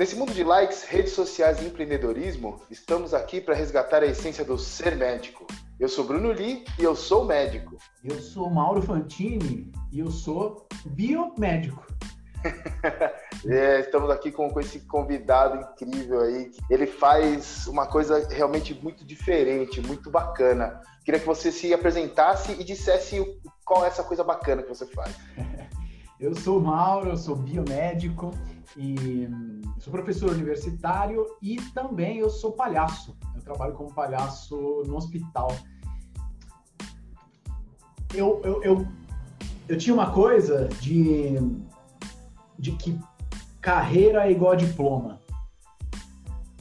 Nesse mundo de likes, redes sociais e empreendedorismo, estamos aqui para resgatar a essência do ser médico. Eu sou Bruno Li e eu sou médico. Eu sou Mauro Fantini e eu sou biomédico. é, estamos aqui com, com, esse convidado incrível aí. Ele faz uma coisa realmente muito diferente, muito bacana. Queria que você se apresentasse e dissesse qual é essa coisa bacana que você faz. Eu sou o Mauro, eu sou biomédico e sou professor universitário e também eu sou palhaço. Eu trabalho como palhaço no hospital. Eu, eu, eu, eu tinha uma coisa de, de que carreira é igual a diploma.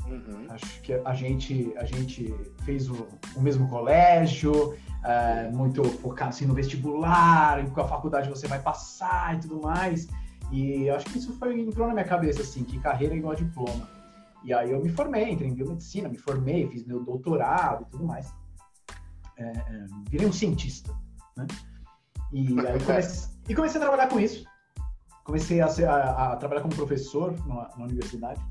Uhum. Acho que a gente, a gente fez o, o mesmo colégio, é, muito focado assim, no vestibular, em qual faculdade você vai passar e tudo mais. E acho que isso foi entrou na minha cabeça assim, que carreira é igual a diploma. E aí eu me formei, entrei em biomedicina, me formei, fiz meu doutorado e tudo mais. É, é, virei um cientista, né? E aí comecei, e comecei a trabalhar com isso. Comecei a, ser, a, a trabalhar como professor na, na universidade.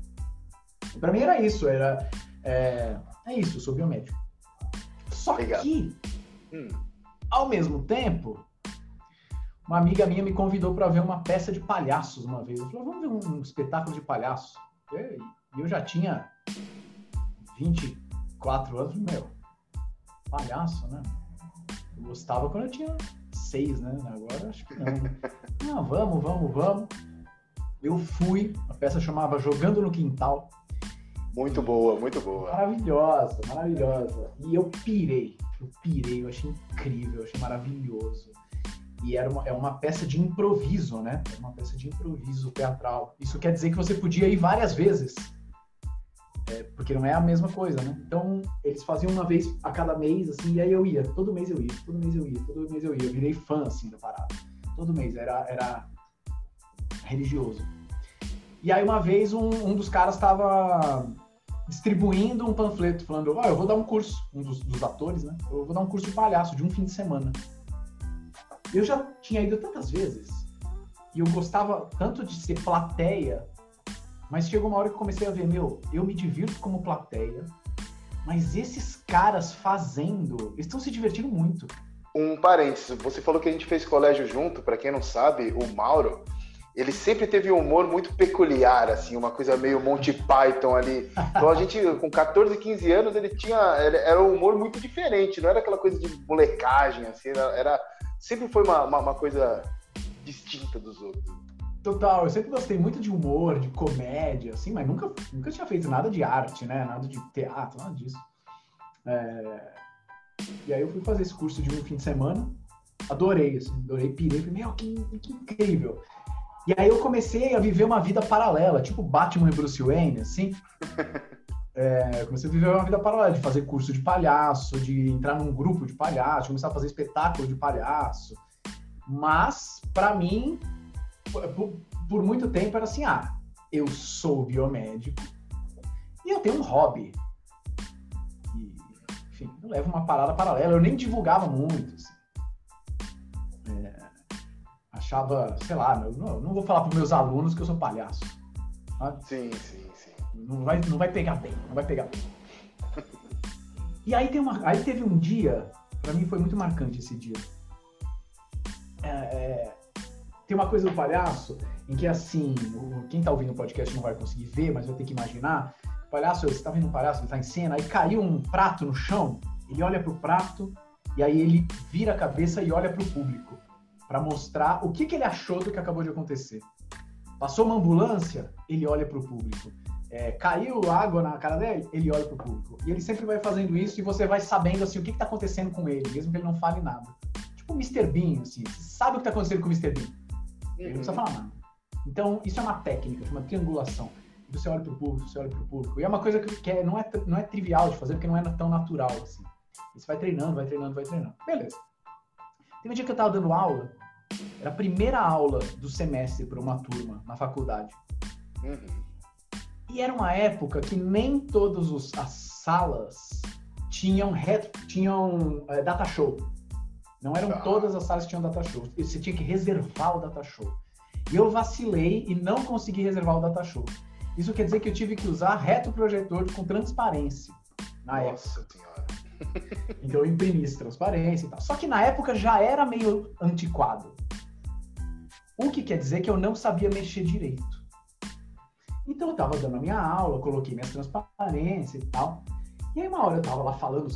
Para mim era isso, era é, é, isso, eu sou biomédico. Só Legal. que Hum. Ao mesmo tempo, uma amiga minha me convidou para ver uma peça de palhaços uma vez. Eu falei, vamos ver um, um espetáculo de palhaços. E eu já tinha 24 anos, meu, palhaço, né? Eu gostava quando eu tinha seis, né? Agora acho que não. Não, vamos, vamos, vamos. Eu fui, a peça chamava Jogando no Quintal. Muito boa, muito boa. Maravilhosa, maravilhosa. E eu pirei. Eu pirei, eu achei incrível, eu achei maravilhoso. E era uma, é uma peça de improviso, né? É uma peça de improviso teatral. Isso quer dizer que você podia ir várias vezes. É, porque não é a mesma coisa, né? Então, eles faziam uma vez a cada mês, assim, e aí eu ia. Todo mês eu ia, todo mês eu ia, todo mês eu ia. Eu virei fã, assim, da parada. Todo mês, era, era religioso. E aí, uma vez, um, um dos caras estava distribuindo um panfleto falando, eu vou dar um curso, um dos, dos, atores, né? Eu vou dar um curso de palhaço de um fim de semana. Eu já tinha ido tantas vezes e eu gostava tanto de ser plateia, mas chegou uma hora que eu comecei a ver, meu, eu me divirto como plateia, mas esses caras fazendo, estão se divertindo muito. Um parênteses, você falou que a gente fez colégio junto, para quem não sabe, o Mauro, ele sempre teve um humor muito peculiar, assim, uma coisa meio Monty Python ali. Então a gente, com 14, 15 anos, ele tinha. Era um humor muito diferente, não era aquela coisa de molecagem, assim, era. era sempre foi uma, uma, uma, coisa distinta dos outros. Total, eu sempre gostei muito de humor, de comédia, assim, mas nunca, nunca tinha feito nada de arte, né? Nada de teatro, nada disso. É... E aí eu fui fazer esse curso de um fim de semana, adorei, assim, adorei, pirei, falei, meu, que, que incrível. E aí eu comecei a viver uma vida paralela, tipo Batman e Bruce Wayne, assim. É, comecei a viver uma vida paralela, de fazer curso de palhaço, de entrar num grupo de palhaço, começar a fazer espetáculo de palhaço. Mas, para mim, por, por, muito tempo era assim, ah, eu sou biomédico e eu tenho um hobby. E, enfim, eu levo uma parada paralela. Eu nem divulgava muito, assim achava, sei lá, não, não vou falar para meus alunos que eu sou palhaço. Sabe? Sim, sim, sim. Não vai, não vai pegar bem, não vai pegar bem. e aí, tem uma, aí teve um dia, para mim foi muito marcante esse dia. É, é, tem uma coisa do palhaço em que, assim, quem tá ouvindo o podcast não vai conseguir ver, mas vai ter que imaginar. O palhaço, você tá vendo um palhaço, ele tá em cena, aí caiu um prato no chão, ele olha pro prato e aí ele vira a cabeça e olha pro público para mostrar o que, que ele achou do que acabou de acontecer. Passou uma ambulância, ele olha para o público. É, caiu água na cara dele, ele olha para o público. E ele sempre vai fazendo isso e você vai sabendo assim, o que está acontecendo com ele, mesmo que ele não fale nada. Tipo o Mr. Bean, assim, você sabe o que está acontecendo com o Mr. Bean. Ele não precisa falar nada. Então, isso é uma técnica, chama triangulação. Você olha para o público, você olha para o público. E é uma coisa que, que é, não, é, não é trivial de fazer, porque não é tão natural assim. Você vai treinando, vai treinando, vai treinando. Beleza. Teve um dia que eu estava dando aula era a primeira aula do semestre para uma turma na faculdade. Uhum. E era uma época que nem todas as salas tinham, retro, tinham é, data show. Não eram ah. todas as salas que tinham data show. Você tinha que reservar o data show. E eu vacilei e não consegui reservar o data show. Isso quer dizer que eu tive que usar retroprojetor com transparência na Nossa época. senhora. Então eu imprimi essa transparência e tal. Só que na época já era meio antiquado. O que quer dizer que eu não sabia mexer direito. Então eu tava dando a minha aula, coloquei minhas transparências e tal. E aí uma hora eu tava lá falando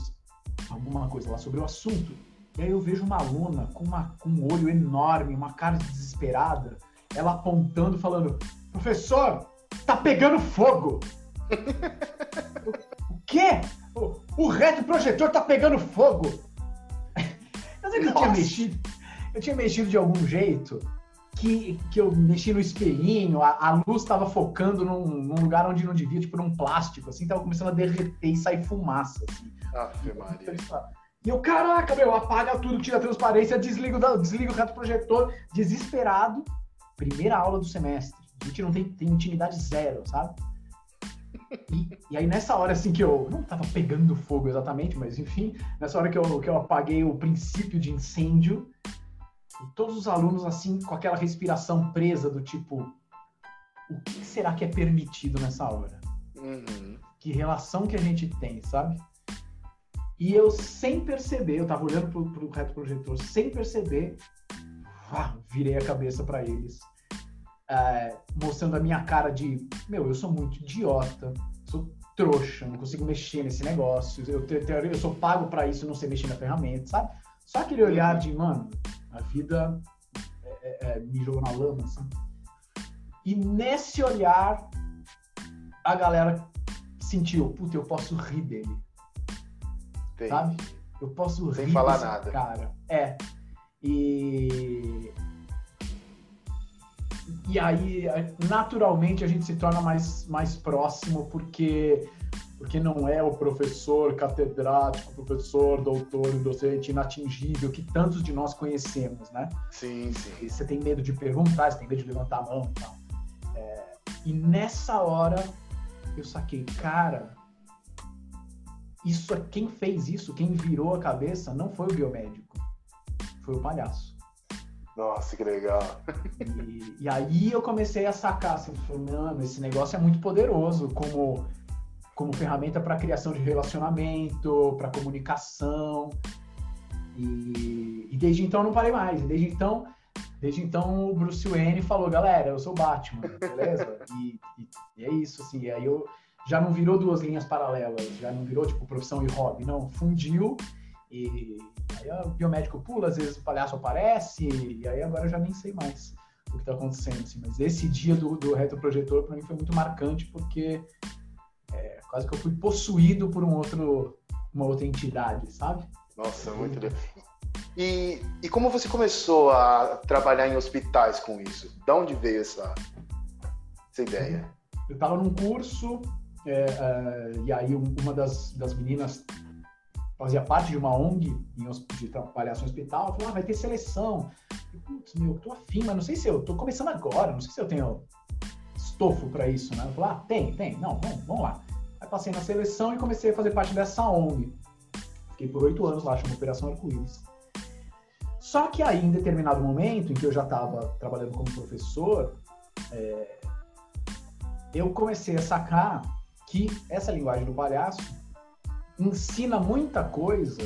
alguma coisa lá sobre o assunto. E aí eu vejo uma aluna com, uma, com um olho enorme, uma cara desesperada, ela apontando, falando: Professor, tá pegando fogo! o quê? O, o retroprojetor tá pegando fogo! Eu sei que eu tinha mexido. Eu tinha mexido de algum jeito que, que eu mexi no espelhinho, a, a luz estava focando num, num lugar onde não devia, tipo num plástico, assim, tava começando a derreter e sair fumaça, assim. Ave Maria. E eu, caraca, meu, apaga tudo, tira a transparência, desliga, o da- desliga o retroprojetor, desesperado. Primeira aula do semestre. A gente não tem, tem intimidade zero, sabe? E, e aí nessa hora, assim, que eu não tava pegando fogo exatamente, mas enfim, nessa hora que eu, que eu apaguei o princípio de incêndio, e todos os alunos, assim, com aquela respiração presa do tipo, o que será que é permitido nessa hora? Uhum. que relação que a gente tem, sabe? E eu, sem perceber, eu tava olhando pro, pro retroprojetor, sem perceber, virei a cabeça para eles, é, mostrando a minha cara de, meu, eu sou muito idiota, sou trouxa, não consigo mexer nesse negócio, eu, te- eu sou pago para isso, não sei mexer na ferramenta, sabe? Só aquele olhar de, mano, a vida é, é, é, me jogou na lama, assim. E nesse olhar, a galera sentiu, puta, eu posso rir dele, Tem. sabe? Eu posso Sem rir falar desse nada. cara. É. E e aí naturalmente a gente se torna mais mais próximo porque porque não é o professor catedrático, professor, doutor, docente inatingível que tantos de nós conhecemos, né? Sim, sim. Você tem medo de perguntar, você tem medo de levantar a mão e tal. É, e nessa hora eu saquei, cara, isso, quem fez isso, quem virou a cabeça, não foi o biomédico, foi o palhaço. Nossa, que legal. E, e aí eu comecei a sacar, assim, mano, esse negócio é muito poderoso como, como ferramenta para criação de relacionamento, para comunicação. E, e desde então não parei mais. Desde então, desde então o Bruce Wayne falou, galera, eu sou Batman, beleza? E, e- é isso, assim. Aí eu já não virou duas linhas paralelas, já não virou tipo profissão e hobby, não, fundiu. E aí o biomédico pula, às vezes o palhaço aparece, e aí agora eu já nem sei mais o que tá acontecendo, assim. Mas esse dia do, do retroprojetor para mim foi muito marcante, porque é, quase que eu fui possuído por um outro, uma outra entidade, sabe? Nossa, muito legal. E, e como você começou a trabalhar em hospitais com isso? Da onde veio essa, essa ideia? Eu tava num curso, é, é, e aí um- uma das, das meninas fazia parte de uma ONG de trabalhar em hospital, falou, ah, vai ter seleção. Putz, meu, eu tô afim, mas não sei se eu tô começando agora, não sei se eu tenho estofo para isso, né? Eu falei, ah, tem, tem, não, vamos, vamos lá. Aí passei na seleção e comecei a fazer parte dessa ONG. Fiquei por oito anos lá, chama Operação Arco-Íris. Só que aí, em determinado momento, em que eu já estava trabalhando como professor, é, eu comecei a sacar que essa linguagem do palhaço ensina muita coisa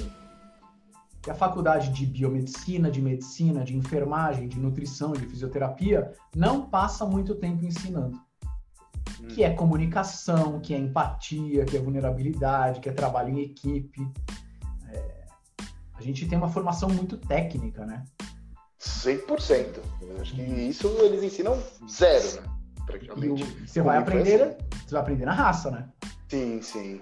que a faculdade de biomedicina, de medicina, de enfermagem, de nutrição, de fisioterapia não passa muito tempo ensinando. Que é comunicação, que é empatia, que é vulnerabilidade, que é trabalho em equipe. É, a gente tem uma formação muito técnica, né? 100%. Eu acho que isso eles ensinam zero, né? E o- Praticamente. você vai aprender, você vai aprender na raça, né? Sim, sim.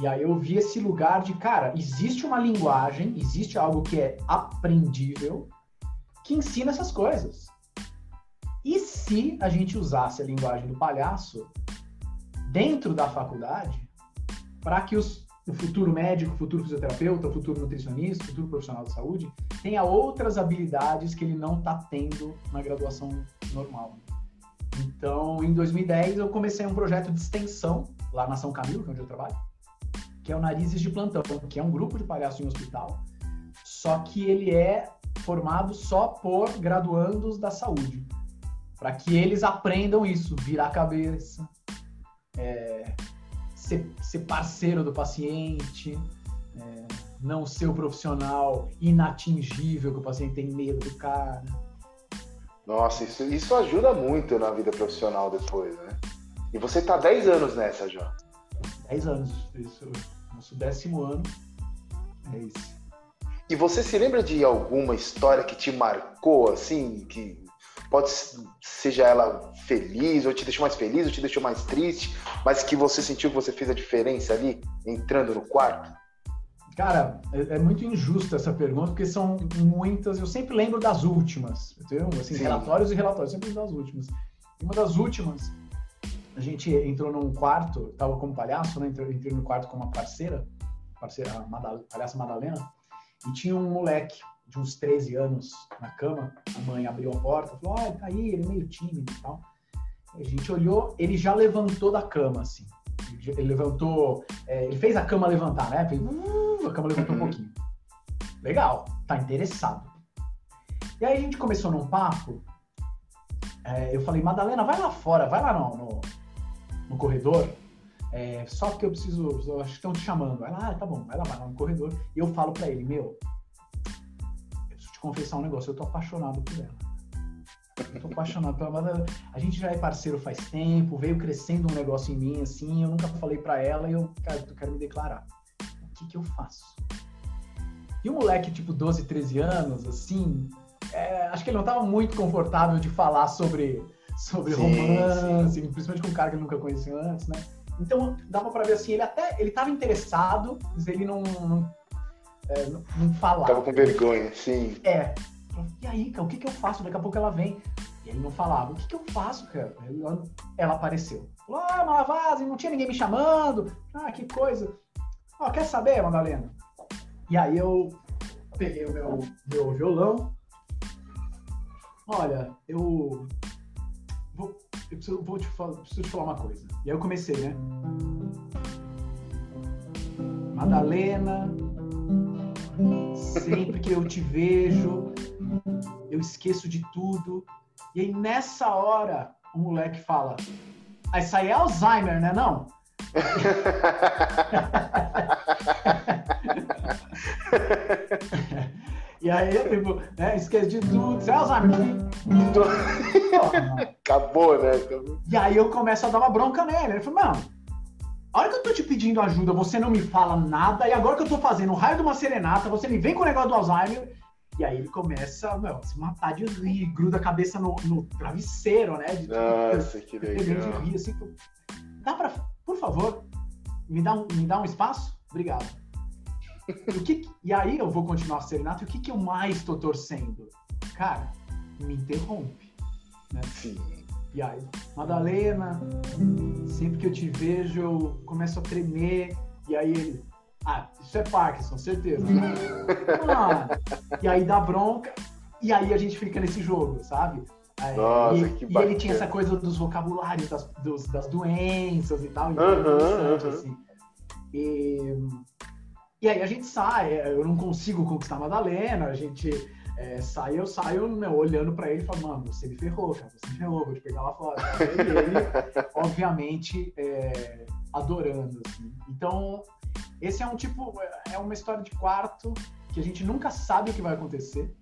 E aí eu vi esse lugar de, cara, existe uma linguagem, existe algo que é aprendível, que ensina essas coisas. E se a gente usasse a linguagem do palhaço dentro da faculdade, para que os, o futuro médico, o futuro fisioterapeuta, o futuro nutricionista, o futuro profissional de saúde tenha outras habilidades que ele não está tendo na graduação normal. Então, em 2010, eu comecei um projeto de extensão lá na São Camilo, que é onde eu trabalho, que é o Narizes de Plantão, que é um grupo de palhaço em hospital, só que ele é formado só por graduandos da saúde. para que eles aprendam isso, virar a cabeça, é, ser, ser, parceiro do paciente, é, não ser o profissional inatingível que o paciente tem medo do cara. Nossa, isso, isso ajuda muito na vida profissional depois, né? E você tá 10 anos nessa já. 10 anos, isso, nosso décimo ano. É isso. E você se lembra de alguma história que te marcou, assim, que pode seja ela feliz, ou te deixou mais feliz, ou te deixou mais triste, mas que você sentiu que você fez a diferença ali, entrando no quarto? Cara, é, é muito injusta essa pergunta, porque são muitas, eu sempre lembro das últimas, entendeu? Assim, Sim. relatórios e relatórios, sempre das últimas. E uma das últimas, a gente entrou num quarto, tava como palhaço, né? Entrei, entrei no quarto com uma parceira, parceira, a Madal, palhaça Madalena, e tinha um moleque de uns 13 anos na cama, a mãe abriu a porta, falou, ah, tá aí, ele é meio tímido e tal. A gente olhou, ele já levantou da cama, assim. Ele levantou, é, ele fez a cama levantar, né? Fez, uh, a cama levantou um pouquinho. Legal, tá interessado. E aí a gente começou num papo. É, eu falei, Madalena, vai lá fora, vai lá no, no, no corredor. É, só que eu preciso, eu acho que estão te chamando. Lá, ah, tá bom, vai lá, vai lá no corredor. E eu falo para ele, meu, te confessar um negócio, eu tô apaixonado por ela. Eu tô apaixonado pela ela. A gente já é parceiro faz tempo, veio crescendo um negócio em mim, assim, eu nunca falei para ela e eu, cara, eu quero me declarar. O que que eu faço? E um moleque, tipo, 12, 13 anos, assim, é, acho que ele não estava muito confortável de falar sobre, sobre sim, romance, sim. principalmente com um cara que ele nunca conheceu antes, né? Então, dava para ver assim, ele até, ele estava interessado, mas ele não, não é, não, não falava. Tava com vergonha, sim. É. E aí, cara, o que, que eu faço? Daqui a pouco ela vem. E ele não falava. O que, que eu faço, cara? Ela apareceu. Falou, ah, Malavase, não tinha ninguém me chamando. Ah, que coisa. Ó, quer saber, Madalena? E aí eu peguei o meu, meu violão. Olha, eu vou, eu preciso, vou te falar, preciso te falar uma coisa. E aí eu comecei, né? Madalena, Sempre que eu te vejo, eu esqueço de tudo. E aí, nessa hora, o moleque fala: ah, Isso aí é Alzheimer, né? Não? e aí, tipo, né, esquece de tudo. Isso é Alzheimer. Acabou, né? E aí eu começo a dar uma bronca nele. Ele falou, mano a hora que eu tô te pedindo ajuda, você não me fala nada, e agora que eu tô fazendo o raio de uma serenata, você me vem com o negócio do Alzheimer, e aí ele começa meu, a se matar de rir, gruda a cabeça no, no travesseiro, né? De, Nossa, que legal. De rir, assim, dá pra, por favor, me dá um, me dá um espaço? Obrigado. O que, e aí eu vou continuar a serenata, e o que, que eu mais tô torcendo? Cara, me interrompe. Né? Sim. E aí, Madalena, sempre que eu te vejo, eu começo a tremer. E aí ele, ah, isso é Parkinson, certeza. ah, e aí dá bronca. E aí a gente fica nesse jogo, sabe? Nossa, e, que e ele tinha essa coisa dos vocabulários, das, dos, das doenças e tal. Então uhum, uhum. Assim. E, e aí a gente sai, eu não consigo conquistar a Madalena, a gente é, sai, eu saio meu, olhando para ele e falo, mano, você me ferrou, cara, você me ferrou, vou te pegar lá fora. E ele, obviamente, é, adorando, assim. Então, esse é um tipo, é uma história de quarto que a gente nunca sabe o que vai acontecer.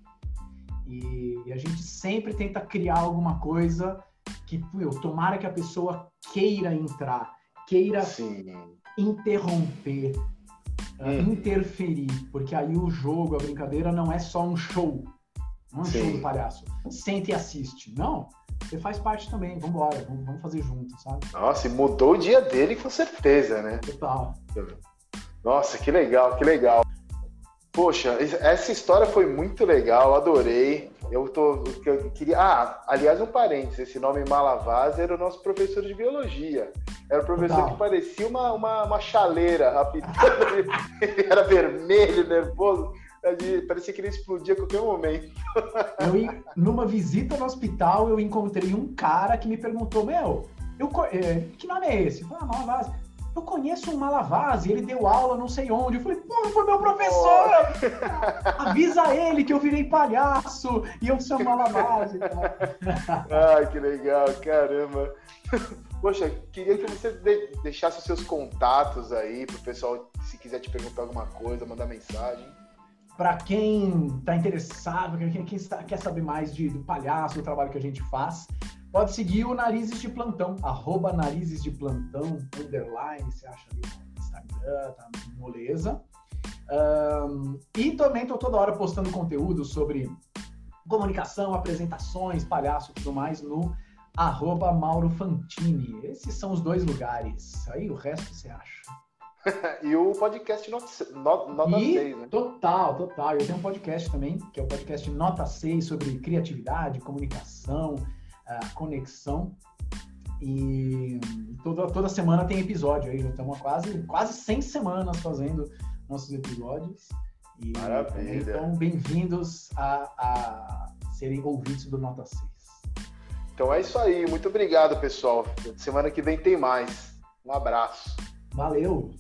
E a gente sempre tenta criar alguma coisa que, eu tomara que a pessoa queira entrar, queira Sim. interromper, hum. interferir, porque aí o jogo, a brincadeira não é só um show, não é um Sim. show do palhaço. Sente e assiste. Não, você faz parte também, vamos embora, vamos, vamos fazer junto, sabe? Nossa, e mudou o dia dele com certeza, né? Total. Nossa, que legal, que legal. Poxa, essa história foi muito legal, adorei. Eu tô. Eu queria. Ah, aliás, um parênteses, esse nome Malavaz era o nosso professor de biologia. Era o professor Total. que parecia uma, uma, uma chaleira rapidinho. ele era vermelho, nervoso. Parecia que ele explodia a qualquer momento. Eu, numa visita no hospital, eu encontrei um cara que me perguntou: Meu, eu, é, que nome é esse? Eu falei, ah, Malavaz. Eu conheço um Malavase, ele deu aula não sei onde. Eu falei, pô, foi meu professor! Avisa ele que eu virei palhaço e eu sou Malavase. Ai, que legal, caramba. Poxa, queria que você deixasse os seus contatos aí pro pessoal, se quiser te perguntar alguma coisa, mandar mensagem. Para quem está interessado, quem, quem quer saber mais de, do palhaço, do trabalho que a gente faz, pode seguir o Narizes de Plantão, arroba Narizes de Plantão, underline, você acha ali no Instagram, tá moleza. Um, e também estou toda hora postando conteúdo sobre comunicação, apresentações, palhaço e tudo mais no arroba Mauro Fantini. Esses são os dois lugares. Aí o resto você acha. e o podcast Nota, Nota e, 6, né? Total, total. Eu tenho um podcast também, que é o podcast Nota 6 sobre criatividade, comunicação, uh, conexão. E toda, toda semana tem episódio aí. Estamos quase, quase 100 semanas fazendo nossos episódios. E, Maravilha. Então, bem-vindos a, a serem ouvintes do Nota 6. Então é isso aí. Muito obrigado, pessoal. Semana que vem tem mais. Um abraço. Valeu!